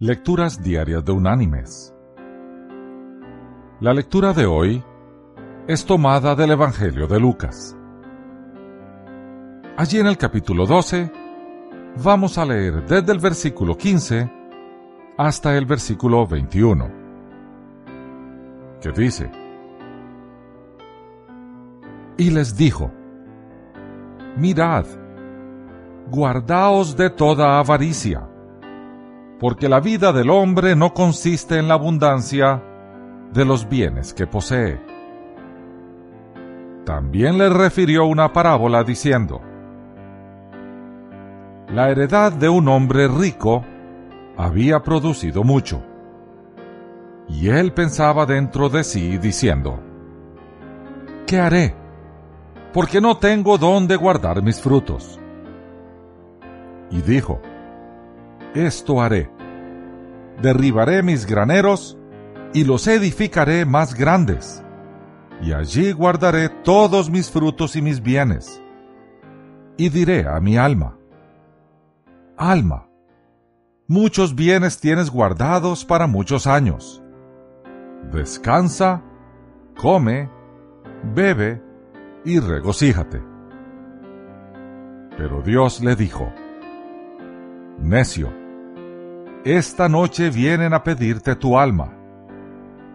Lecturas Diarias de Unánimes. La lectura de hoy es tomada del Evangelio de Lucas. Allí en el capítulo 12 vamos a leer desde el versículo 15 hasta el versículo 21, que dice, Y les dijo, Mirad, guardaos de toda avaricia, porque la vida del hombre no consiste en la abundancia de los bienes que posee. También le refirió una parábola diciendo, La heredad de un hombre rico había producido mucho, y él pensaba dentro de sí diciendo, ¿Qué haré? Porque no tengo dónde guardar mis frutos y dijo, Esto haré, derribaré mis graneros y los edificaré más grandes, y allí guardaré todos mis frutos y mis bienes. Y diré a mi alma, Alma, muchos bienes tienes guardados para muchos años. Descansa, come, bebe y regocíjate. Pero Dios le dijo, Necio, esta noche vienen a pedirte tu alma,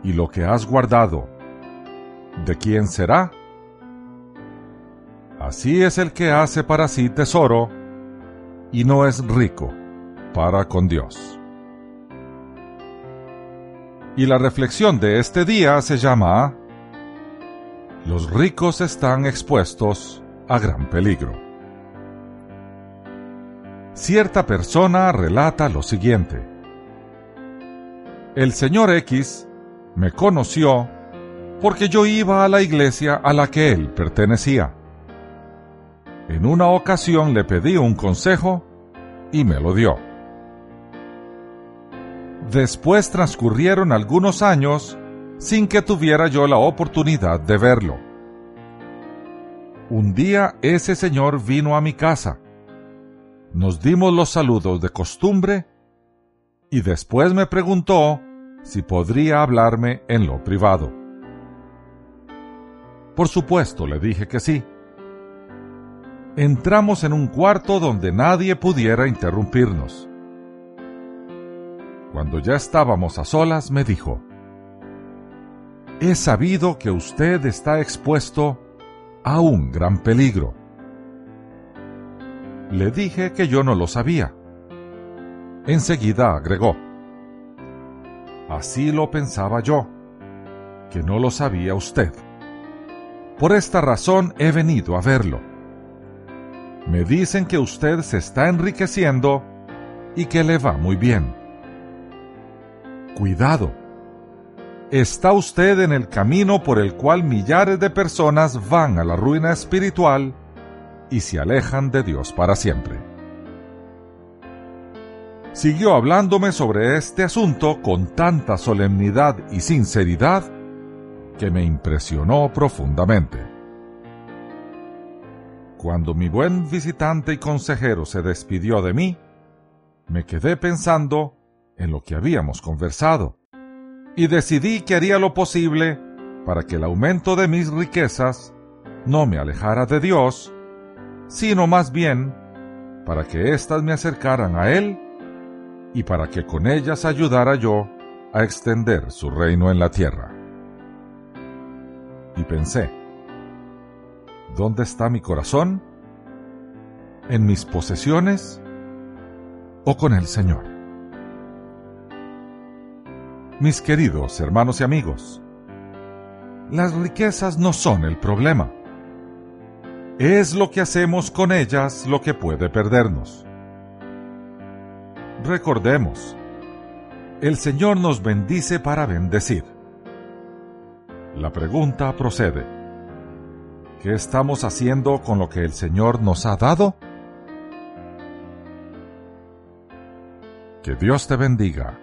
y lo que has guardado, ¿de quién será? Así es el que hace para sí tesoro, y no es rico para con Dios. Y la reflexión de este día se llama Los ricos están expuestos a gran peligro cierta persona relata lo siguiente. El señor X me conoció porque yo iba a la iglesia a la que él pertenecía. En una ocasión le pedí un consejo y me lo dio. Después transcurrieron algunos años sin que tuviera yo la oportunidad de verlo. Un día ese señor vino a mi casa nos dimos los saludos de costumbre y después me preguntó si podría hablarme en lo privado. Por supuesto, le dije que sí. Entramos en un cuarto donde nadie pudiera interrumpirnos. Cuando ya estábamos a solas, me dijo, He sabido que usted está expuesto a un gran peligro. Le dije que yo no lo sabía. Enseguida agregó, Así lo pensaba yo, que no lo sabía usted. Por esta razón he venido a verlo. Me dicen que usted se está enriqueciendo y que le va muy bien. Cuidado. Está usted en el camino por el cual millares de personas van a la ruina espiritual y se alejan de Dios para siempre. Siguió hablándome sobre este asunto con tanta solemnidad y sinceridad que me impresionó profundamente. Cuando mi buen visitante y consejero se despidió de mí, me quedé pensando en lo que habíamos conversado y decidí que haría lo posible para que el aumento de mis riquezas no me alejara de Dios sino más bien para que éstas me acercaran a Él y para que con ellas ayudara yo a extender su reino en la tierra. Y pensé, ¿dónde está mi corazón? ¿En mis posesiones o con el Señor? Mis queridos hermanos y amigos, las riquezas no son el problema es lo que hacemos con ellas lo que puede perdernos. Recordemos, el Señor nos bendice para bendecir. La pregunta procede, ¿qué estamos haciendo con lo que el Señor nos ha dado? Que Dios te bendiga.